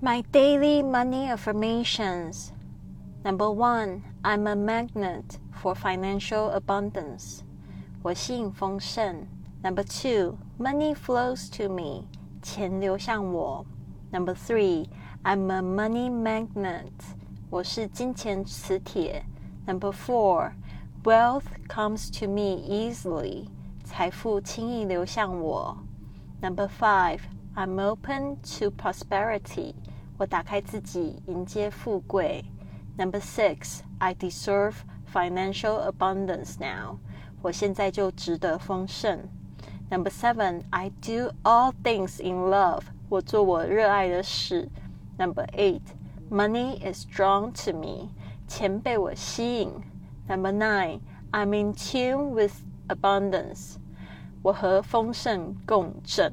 My daily money affirmations. Number one, I'm a magnet for financial abundance. 我吸引丰盛。Number two, money flows to me. 钱流向我。Number three, I'm a money magnet. 我是金钱磁铁。Number four, wealth comes to me easily. 财富轻易流向我。Number five, I'm open to prosperity. 我打开自己，迎接富贵。Number six, I deserve financial abundance now. 我现在就值得丰盛。Number seven, I do all things in love. 我做我热爱的事。Number eight, money is drawn to me. 钱被我吸引。Number nine, I'm in tune with abundance. 我和丰盛共振。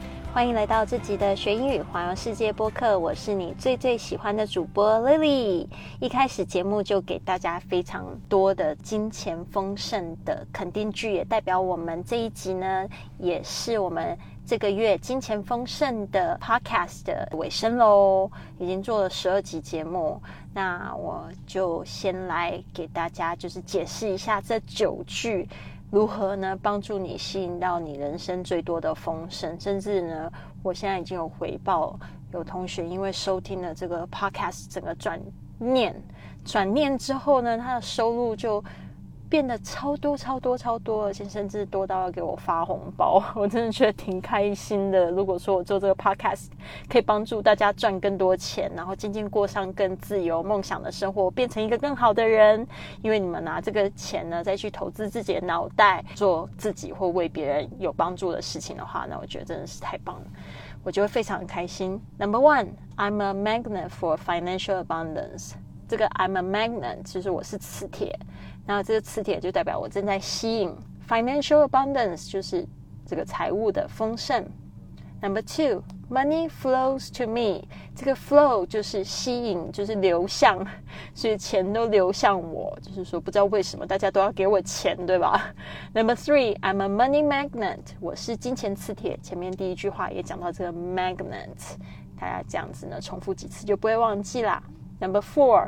欢迎来到这集的学英语环游世界播客，我是你最最喜欢的主播 Lily。一开始节目就给大家非常多的金钱丰盛的肯定句，也代表我们这一集呢，也是我们这个月金钱丰盛的 Podcast 的尾声喽。已经做了十二集节目，那我就先来给大家就是解释一下这九句。如何呢？帮助你吸引到你人生最多的丰盛，甚至呢，我现在已经有回报，有同学因为收听了这个 podcast，整个转念转念之后呢，他的收入就。变得超多超多超多，而且甚至多到要给我发红包，我真的觉得挺开心的。如果说我做这个 podcast 可以帮助大家赚更多钱，然后渐渐过上更自由梦想的生活，变成一个更好的人，因为你们拿这个钱呢再去投资自己的脑袋，做自己或为别人有帮助的事情的话，那我觉得真的是太棒了，我就会非常开心。Number one, I'm a magnet for financial abundance。这个 I'm a magnet 就是我是磁铁。那这个磁铁就代表我正在吸引 financial abundance，就是这个财务的丰盛。Number two, money flows to me。这个 flow 就是吸引，就是流向，所以钱都流向我。就是说，不知道为什么大家都要给我钱，对吧？Number three, I'm a money magnet。我是金钱磁铁。前面第一句话也讲到这个 magnet，大家这样子呢，重复几次就不会忘记啦。Number four,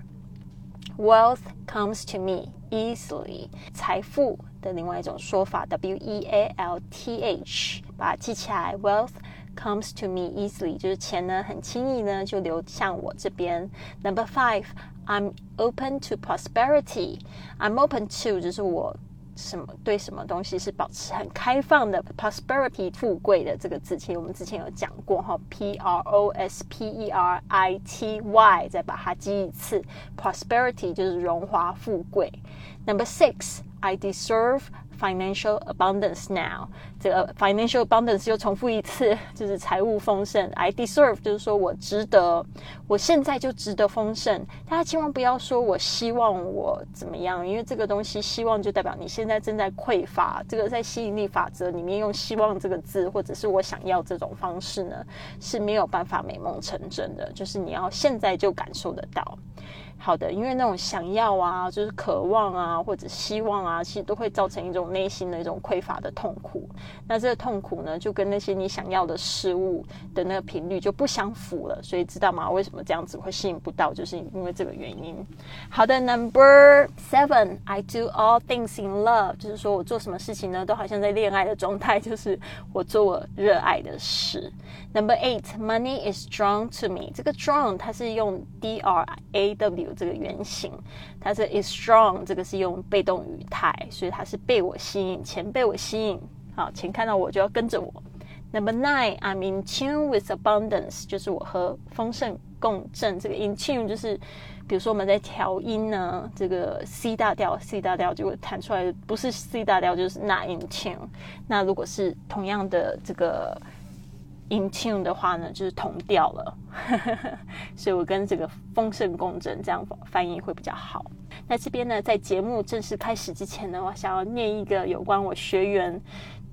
wealth comes to me。easily 财富的另外一种说法，W E A L T H，把它记起来。Wealth comes to me easily，就是钱呢很轻易呢就流向我这边。Number five，I'm open to prosperity。I'm open to 就是我。 什么对什么东西是保持很开放的？prosperity 富贵的这个字，其实我们之前有讲过哈，p r o s p e r i t y，再把它记一次，prosperity 就是荣华富贵。Number six，I deserve。Financial abundance now，这个 financial abundance 又重复一次，就是财务丰盛。I deserve 就是说我值得，我现在就值得丰盛。大家千万不要说我希望我怎么样，因为这个东西希望就代表你现在正在匮乏。这个在吸引力法则里面用希望这个字，或者是我想要这种方式呢，是没有办法美梦成真的。就是你要现在就感受得到。好的，因为那种想要啊，就是渴望啊，或者希望啊，其实都会造成一种内心的一种匮乏的痛苦。那这个痛苦呢，就跟那些你想要的事物的那个频率就不相符了。所以知道吗？为什么这样子会吸引不到？就是因为这个原因。好的，Number Seven，I do all things in love，就是说我做什么事情呢，都好像在恋爱的状态，就是我做我热爱的事。Number Eight，Money is drawn to me，这个 drawn 它是用 D R A W。这个原型，它是 is strong，这个是用被动语态，所以它是被我吸引，钱被我吸引，好，钱看到我就要跟着我。Number nine，I'm in tune with abundance，就是我和丰盛共振。这个 in tune 就是，比如说我们在调音呢，这个 C 大调，C 大调就会弹出来，不是 C 大调就是 not in tune。那如果是同样的这个。In tune 的话呢，就是同调了，所以我跟这个丰盛共振这样翻译会比较好。那这边呢，在节目正式开始之前呢，我想要念一个有关我学员。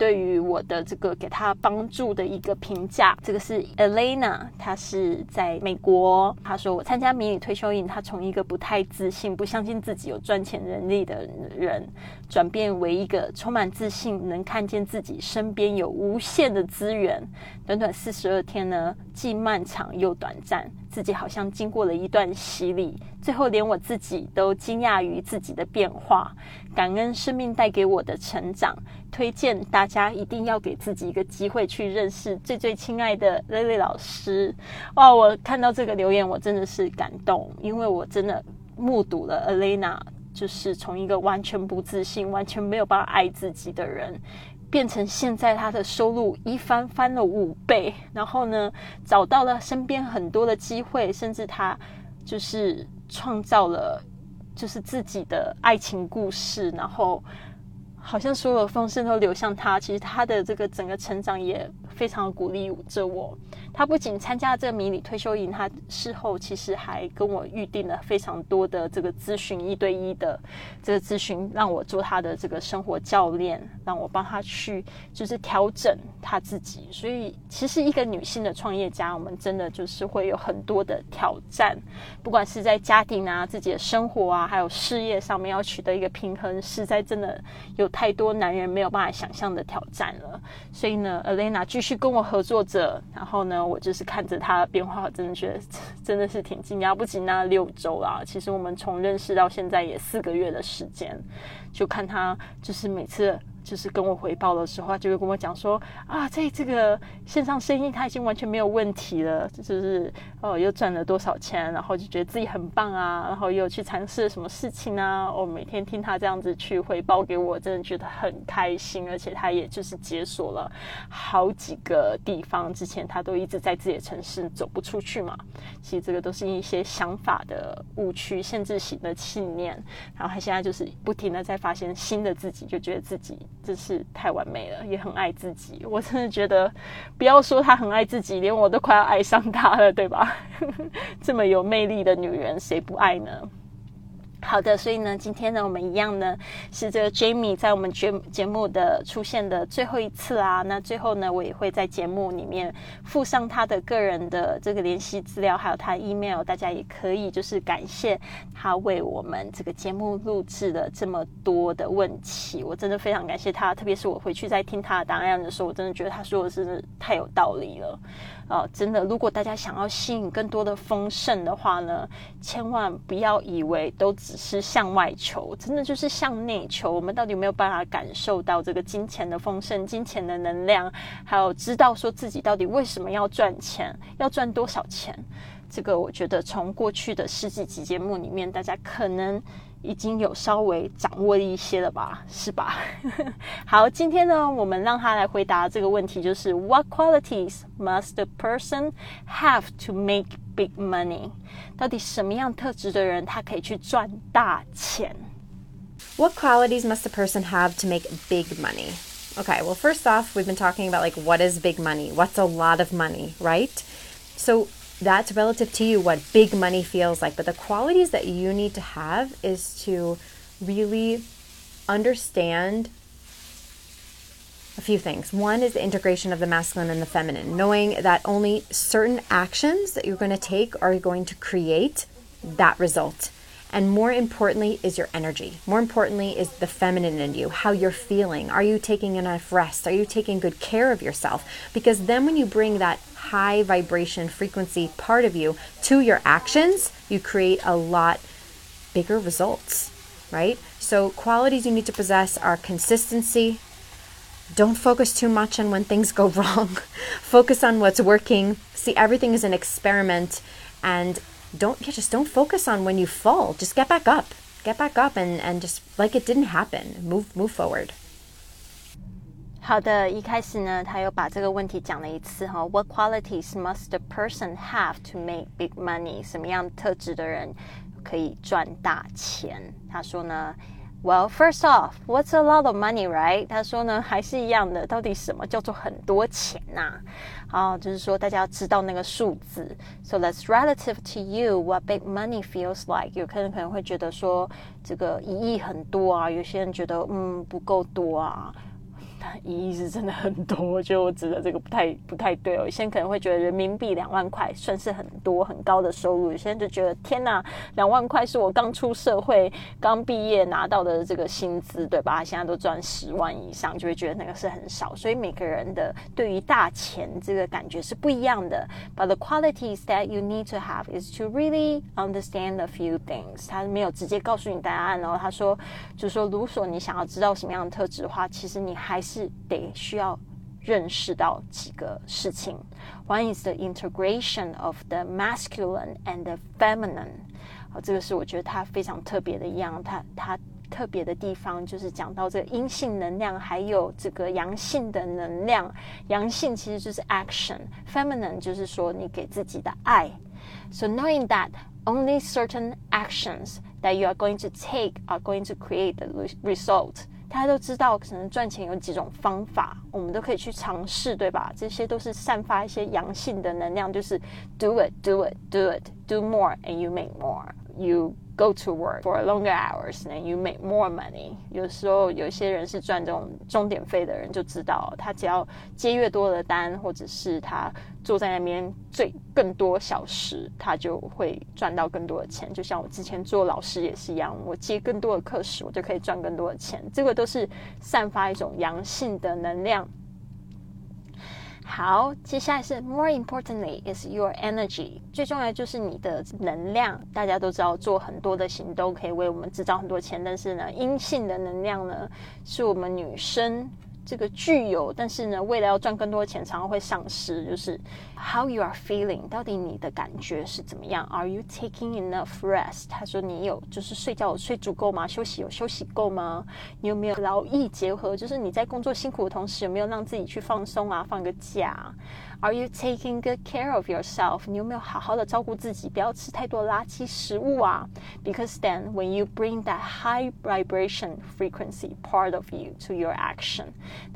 对于我的这个给他帮助的一个评价，这个是 Elena，她是在美国。她说我参加迷你退休营，她从一个不太自信、不相信自己有赚钱能力的人，转变为一个充满自信、能看见自己身边有无限的资源。短短四十二天呢，既漫长又短暂，自己好像经过了一段洗礼。最后，连我自己都惊讶于自己的变化，感恩生命带给我的成长。推荐大家一定要给自己一个机会去认识最最亲爱的 Lily 老师。哇，我看到这个留言，我真的是感动，因为我真的目睹了 Elena，就是从一个完全不自信、完全没有办法爱自己的人，变成现在他的收入一翻翻了五倍，然后呢，找到了身边很多的机会，甚至他就是创造了就是自己的爱情故事，然后。好像所有的风声都流向他，其实他的这个整个成长也非常鼓励着我。他不仅参加这个迷你退休营，他事后其实还跟我预定了非常多的这个咨询，一对一的这个咨询，让我做他的这个生活教练，让我帮他去就是调整他自己。所以，其实一个女性的创业家，我们真的就是会有很多的挑战，不管是在家庭啊、自己的生活啊，还有事业上面要取得一个平衡，实在真的有太多男人没有办法想象的挑战了。所以呢，Elena 继续跟我合作着，然后呢。我就是看着她的变化，真的觉得真的是挺惊讶。不仅那六周啊，其实我们从认识到现在也四个月的时间，就看她就是每次。就是跟我回报的时候，他就会跟我讲说啊，在这个线上生意他已经完全没有问题了，就是哦又赚了多少钱，然后就觉得自己很棒啊，然后又去尝试了什么事情啊。我每天听他这样子去回报给我，真的觉得很开心，而且他也就是解锁了好几个地方，之前他都一直在自己的城市走不出去嘛。其实这个都是一些想法的误区、限制型的信念，然后他现在就是不停的在发现新的自己，就觉得自己。真是太完美了，也很爱自己。我真的觉得，不要说她很爱自己，连我都快要爱上她了，对吧？这么有魅力的女人，谁不爱呢？好的，所以呢，今天呢，我们一样呢，是这个 Jamie 在我们节节目的出现的最后一次啊。那最后呢，我也会在节目里面附上他的个人的这个联系资料，还有他 email，大家也可以就是感谢他为我们这个节目录制了这么多的问题。我真的非常感谢他，特别是我回去在听他的答案的时候，我真的觉得他说的是太有道理了。哦，真的，如果大家想要吸引更多的丰盛的话呢，千万不要以为都只是向外求，真的就是向内求。我们到底有没有办法感受到这个金钱的丰盛、金钱的能量，还有知道说自己到底为什么要赚钱，要赚多少钱？这个我觉得从过去的十几集节目里面，大家可能。已经有稍微掌握一些了吧，是吧？好，今天呢，我们让他来回答这个问题，就是 What qualities must a person have to make big money？到底什么样特质的人他可以去赚大钱？What qualities must a person have to make big money? Okay, well, first off, we've been talking about like what is big money? What's a lot of money, right? So that's relative to you what big money feels like. But the qualities that you need to have is to really understand a few things. One is the integration of the masculine and the feminine, knowing that only certain actions that you're going to take are going to create that result. And more importantly, is your energy. More importantly, is the feminine in you, how you're feeling. Are you taking enough rest? Are you taking good care of yourself? Because then, when you bring that high vibration frequency part of you to your actions, you create a lot bigger results, right? So, qualities you need to possess are consistency. Don't focus too much on when things go wrong. focus on what's working. See, everything is an experiment and don't yeah, just don't focus on when you fall. Just get back up. Get back up and, and just like it didn't happen. Move move forward. 好的，一开始呢，他又把这个问题讲了一次哈。What qualities must a person have to make big money？什么样特质的人可以赚大钱？他说呢 Well, first off, what's a lot of money, right? 他说呢，还是一样的，到底什么叫做很多钱呐、啊？就是说大家要知道那个数字。So that's relative to you what big money feels like. 有客人可能会觉得说这个一亿很多啊，有些人觉得嗯不够多啊。一亿是真的很多，我觉得我指的这个不太不太对哦。有些人可能会觉得人民币两万块算是很多很高的收入，有些人就觉得天哪，两万块是我刚出社会、刚毕业拿到的这个薪资，对吧？现在都赚十万以上，就会觉得那个是很少。所以每个人的对于大钱这个感觉是不一样的。But the qualities that you need to have is to really understand a few things。他没有直接告诉你答案，然后他说，就是说，如果你想要知道什么样的特质的话，其实你还是。是得需要认识到几个事情。One is the integration of the masculine and the feminine。好，这个是我觉得它非常特别的一样。它它特别的地方就是讲到这个阴性能量，还有这个阳性的能量。阳性其实就是 action，feminine 就是说你给自己的爱。So knowing that only certain actions that you are going to take are going to create the result。 大家都知道，可能赚钱有几种方法，我们都可以去尝试，对吧？这些都是散发一些阳性的能量，就是 do it, do it, do it, do more, and you make more. You go to work for longer hours, and you make more money. 有时候有些人是赚这种钟点费的人，就知道他只要接越多的单，或者是他坐在那边最更多小时，他就会赚到更多的钱。就像我之前做老师也是一样，我接更多的课时，我就可以赚更多的钱。这个都是散发一种阳性的能量。好，接下来是 more importantly is your energy，最重要就是你的能量。大家都知道，做很多的行动可以为我们制造很多钱，但是呢，阴性的能量呢，是我们女生。这个具有，但是呢，为了要赚更多钱，常常会丧失。就是 how you are feeling，到底你的感觉是怎么样？Are you taking enough rest？他说你有就是睡觉有睡足够吗？休息有休息够吗？你有没有劳逸结合？就是你在工作辛苦的同时，有没有让自己去放松啊，放个假？Are you taking good care of yourself？你有没有好好的照顾自己，不要吃太多垃圾食物啊？Because then when you bring that high vibration frequency part of you to your action，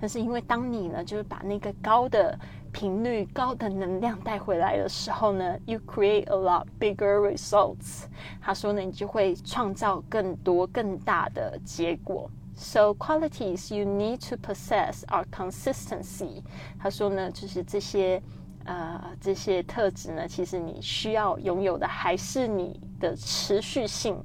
但是因为当你呢，就是把那个高的频率、高的能量带回来的时候呢，you create a lot bigger results。他说呢，你就会创造更多、更大的结果。So qualities you need to possess are consistency。他说呢，就是这些呃这些特质呢，其实你需要拥有的还是你的持续性。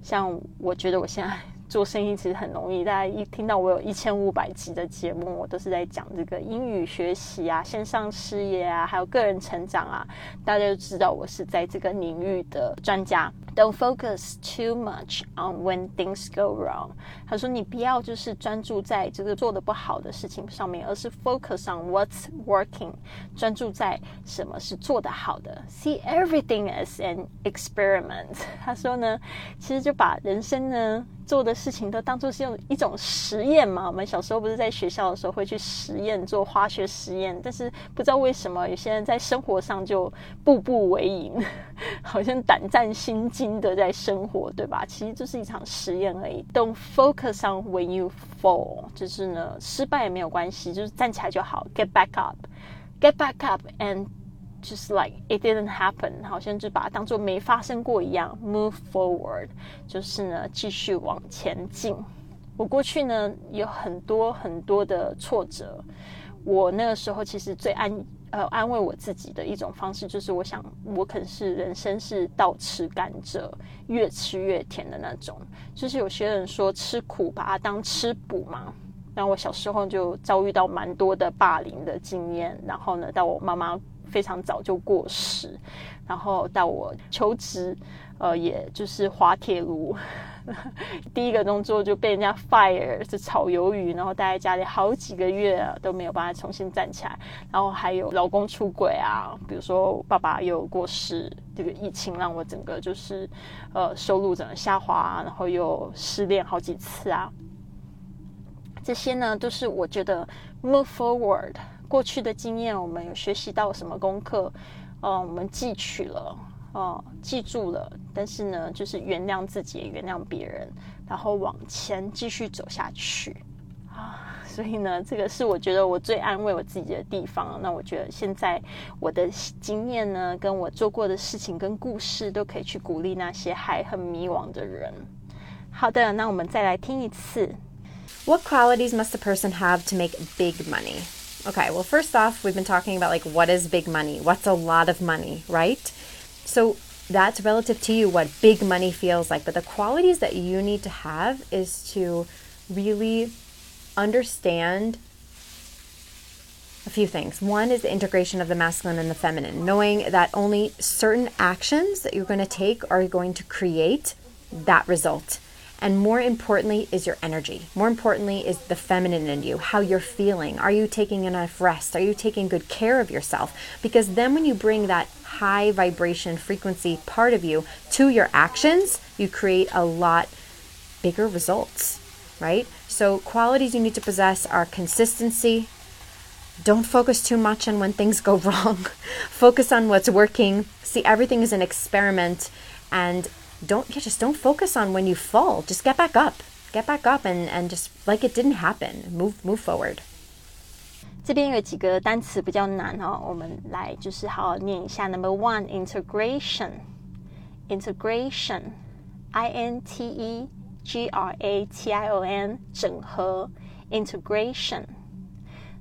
像我觉得我现在做生意其实很容易，大家一听到我有一千五百集的节目，我都是在讲这个英语学习啊、线上事业啊，还有个人成长啊，大家就知道我是在这个领域的专家。Don't focus too much on when things go wrong。他说你不要就是专注在这个做的不好的事情上面，而是 focus on what's working，专注在什么是做得好的。See everything as an experiment。他说呢，其实就把人生呢做的事情都当做是用一种实验嘛。我们小时候不是在学校的时候会去实验做化学实验，但是不知道为什么有些人在生活上就步步为营，好像胆战心惊。的在生活，对吧？其实就是一场实验而已。Don't focus on when you fall，就是呢，失败也没有关系，就是站起来就好。Get back up，get back up and just like it didn't happen，好像就把它当做没发生过一样。Move forward，就是呢，继续往前进。我过去呢有很多很多的挫折，我那个时候其实最安。呃，安慰我自己的一种方式，就是我想，我可能是人生是倒吃甘蔗，越吃越甜的那种。就是有些人说吃苦把它当吃补嘛。然后我小时候就遭遇到蛮多的霸凌的经验，然后呢，到我妈妈非常早就过世，然后到我求职，呃，也就是滑铁卢。第一个动作就被人家 fire，是炒鱿鱼，然后待在家里好几个月都没有办法重新站起来，然后还有老公出轨啊，比如说爸爸又过世，这个疫情让我整个就是呃收入整个下滑，然后又失恋好几次啊，这些呢都是我觉得 move forward 过去的经验，我们有学习到什么功课，呃，我们汲取了。哦，记住了，但是呢，就是原谅自己，原谅别人，然后往前继续走下去啊。所以呢，这个是我觉得我最安慰我自己的地方。那我觉得现在我的经验呢，跟我做过的事情跟故事，都可以去鼓励那些还很迷惘的人。好的，那我们再来听一次。What qualities must a person have to make big money? Okay, well, first off, we've been talking about like what is big money? What's a lot of money, right? So that's relative to you what big money feels like. But the qualities that you need to have is to really understand a few things. One is the integration of the masculine and the feminine, knowing that only certain actions that you're going to take are going to create that result. And more importantly, is your energy. More importantly, is the feminine in you, how you're feeling. Are you taking enough rest? Are you taking good care of yourself? Because then, when you bring that high vibration frequency part of you to your actions, you create a lot bigger results, right? So, qualities you need to possess are consistency. Don't focus too much on when things go wrong. focus on what's working. See, everything is an experiment. And don't yeah, just don't focus on when you fall. Just get back up. Get back up and, and just like it didn't happen. Move move forward. 这边有几个单词比较难哦，我们来就是好好念一下。Number one, integration, integration, I N T E G R A T I O N，整合，integration.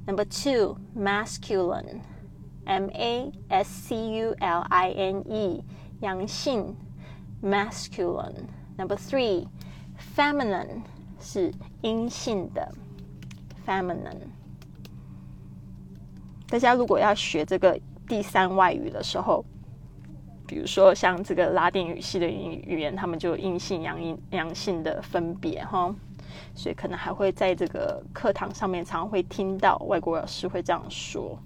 Number two, masculine, M A S C U L I N E，阳性。 Masculine. Number three, feminine 是阴性的 feminine。大家如果要学这个第三外语的时候，比如说像这个拉丁语系的语语言，他们就阴性、阳阴、阳性的分别哈，所以可能还会在这个课堂上面常常会听到外国老师会这样说。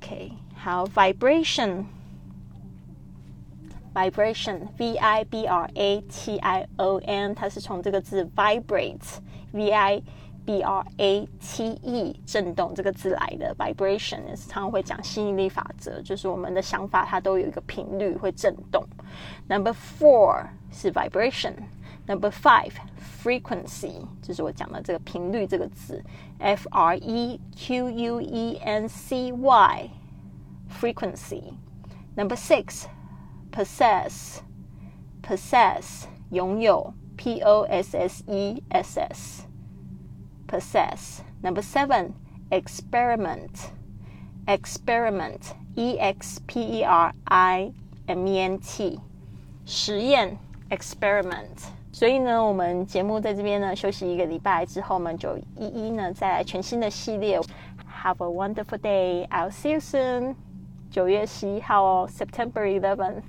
OK，好，vibration。vibration v i b r a t i o n，它是从这个字 vibrate v i b r a t e 震动这个字来的。vibration 也是常常会讲吸引力法则，就是我们的想法它都有一个频率会震动。Number four 是 vibration。Number five frequency 就是我讲的这个频率这个字，f r e q u e n c y frequency。Number six possess possess 拥有 p o s s e s s possess number seven experiment experiment e x p e r i m e n t 实验 experiment 所以呢，我们节目在这边呢休息一个礼拜之后，我们就一一呢再来全新的系列。Have a wonderful day. I'll see you soon. 九月十一号哦，September eleventh.